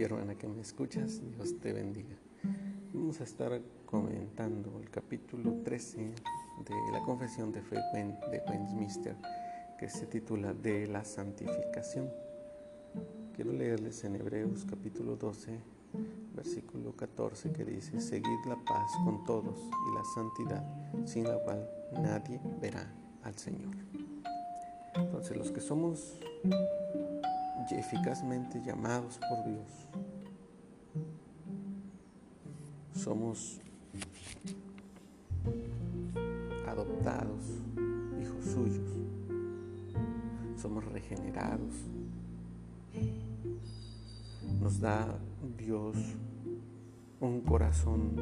y hermana que me escuchas, Dios te bendiga. Vamos a estar comentando el capítulo 13 de la Confesión de Fe de Westminster, que se titula De la Santificación. Quiero leerles en Hebreos capítulo 12, versículo 14, que dice, Seguid la paz con todos y la santidad, sin la cual nadie verá al Señor. Entonces los que somos eficazmente llamados por Dios. Somos adoptados, hijos suyos. Somos regenerados. Nos da Dios un corazón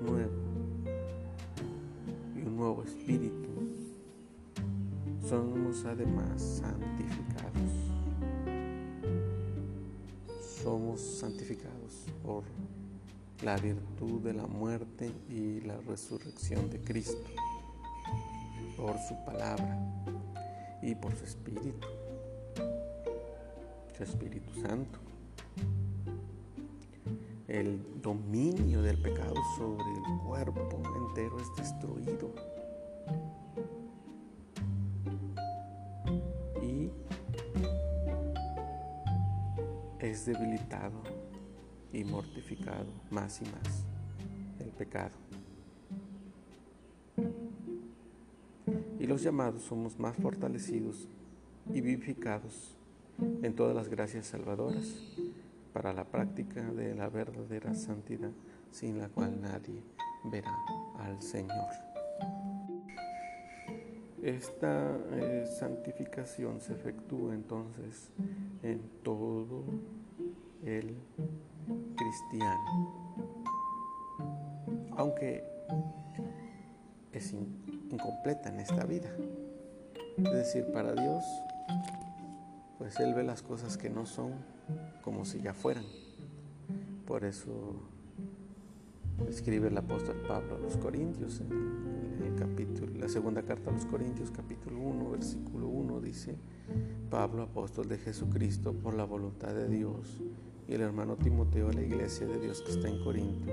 nuevo y un nuevo espíritu. Somos además santificados somos santificados por la virtud de la muerte y la resurrección de Cristo, por su palabra y por su Espíritu, su Espíritu Santo. El dominio del pecado sobre el cuerpo entero es destruido es debilitado y mortificado más y más el pecado. Y los llamados somos más fortalecidos y vivificados en todas las gracias salvadoras para la práctica de la verdadera santidad sin la cual nadie verá al Señor. Esta eh, santificación se efectúa entonces en todo el cristiano, aunque es incompleta en esta vida. Es decir, para Dios, pues Él ve las cosas que no son como si ya fueran. Por eso escribe el apóstol Pablo a los Corintios en el capítulo, la segunda carta a los Corintios, capítulo 1, versículo 1, dice Pablo, apóstol de Jesucristo, por la voluntad de Dios, y el hermano Timoteo a la iglesia de Dios que está en Corinto,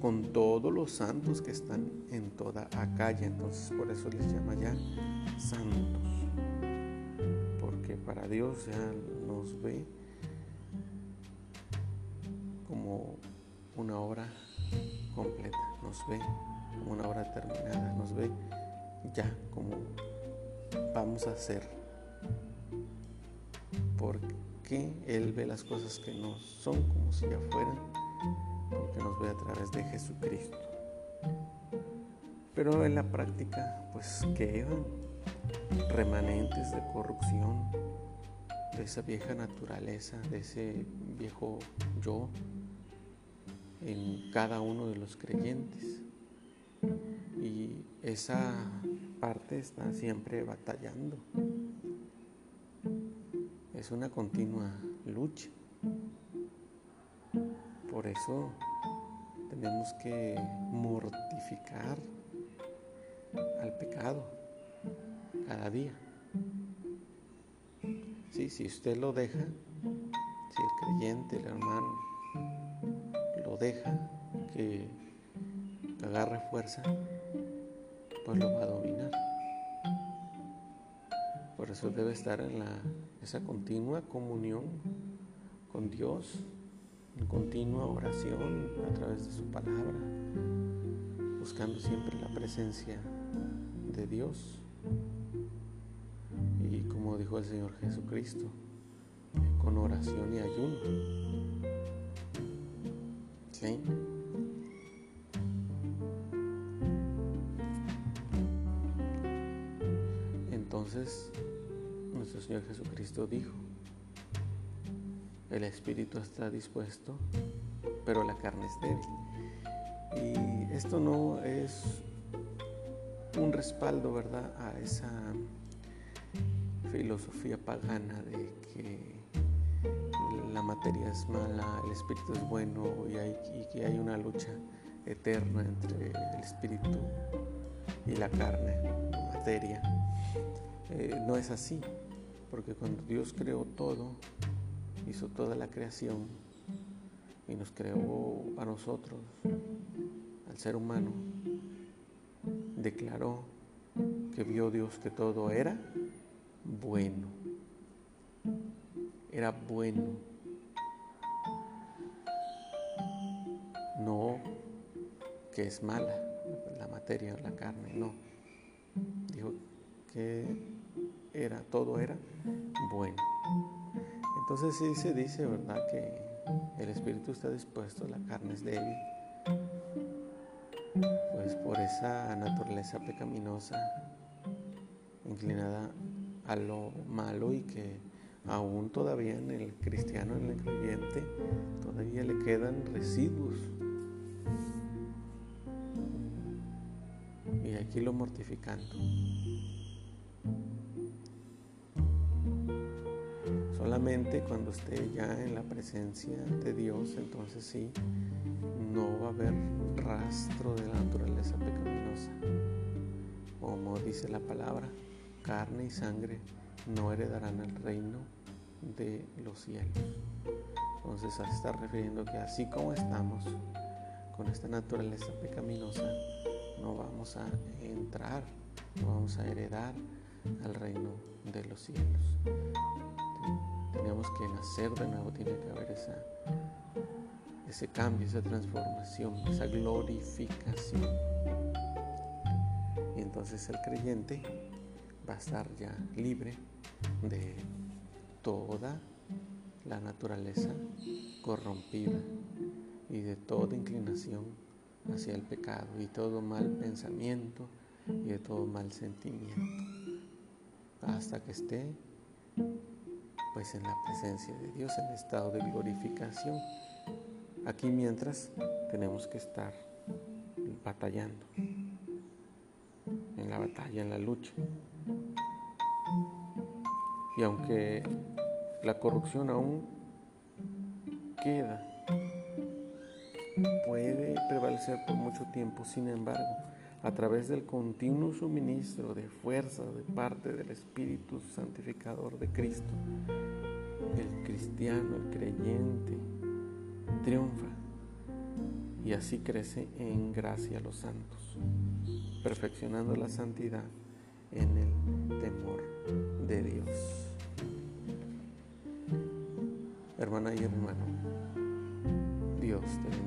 con todos los santos que están en toda Acaya, entonces por eso les llama ya santos, porque para Dios ya nos ve como una obra completa, nos ve como una obra terminada, nos ve ya como vamos a hacer. Porque Él ve las cosas que no son como si ya fueran, porque nos ve a través de Jesucristo. Pero en la práctica, pues quedan remanentes de corrupción, de esa vieja naturaleza, de ese viejo yo en cada uno de los creyentes. Y esa parte está siempre batallando. Es una continua lucha. Por eso tenemos que mortificar al pecado cada día. Sí, si usted lo deja, si el creyente, el hermano, deja que agarre fuerza, pues lo va a dominar. Por eso debe estar en la, esa continua comunión con Dios, en continua oración a través de su palabra, buscando siempre la presencia de Dios. Y como dijo el Señor Jesucristo, con oración y ayuno. Entonces, nuestro Señor Jesucristo dijo, el espíritu está dispuesto, pero la carne es débil. Y esto no es un respaldo, ¿verdad?, a esa filosofía pagana de que la materia es mala, el espíritu es bueno y, hay, que hay una lucha eterna entre el espíritu y la carne, la materia. Eh, no es así, porque cuando Dios creó todo, hizo toda la creación, y nos creó a nosotros, al ser humano, declaró que vio Dios que todo era bueno. Era bueno. No que es mala la materia la carne, no. Dijo que era, todo era bueno. Entonces sí se dice, ¿verdad? Que el espíritu está dispuesto, la carne es débil. Pues por esa naturaleza pecaminosa, inclinada a lo malo y que aún todavía en el cristiano, en el creyente, todavía le quedan residuos. Y aquí lo mortificando. Solamente cuando esté ya en la presencia de Dios, entonces sí, no va a haber rastro de la naturaleza pecaminosa. Como dice la palabra, carne y sangre no heredarán el reino de los cielos. Entonces se está refiriendo que así como estamos con esta naturaleza pecaminosa, no vamos a entrar, no vamos a heredar al reino de los cielos. Tenemos que nacer de nuevo, tiene que haber esa, ese cambio, esa transformación, esa glorificación. Y entonces el creyente va a estar ya libre de toda la naturaleza corrompida y de toda inclinación hacia el pecado y todo mal pensamiento y de todo mal sentimiento hasta que esté pues en la presencia de Dios en estado de glorificación. Aquí mientras tenemos que estar batallando en la batalla en la lucha. Y aunque la corrupción aún queda, puede prevalecer por mucho tiempo, sin embargo, a través del continuo suministro de fuerza de parte del Espíritu Santificador de Cristo, el cristiano, el creyente, triunfa y así crece en gracia los santos, perfeccionando la santidad en el Hermana y hermano, Dios te bendiga.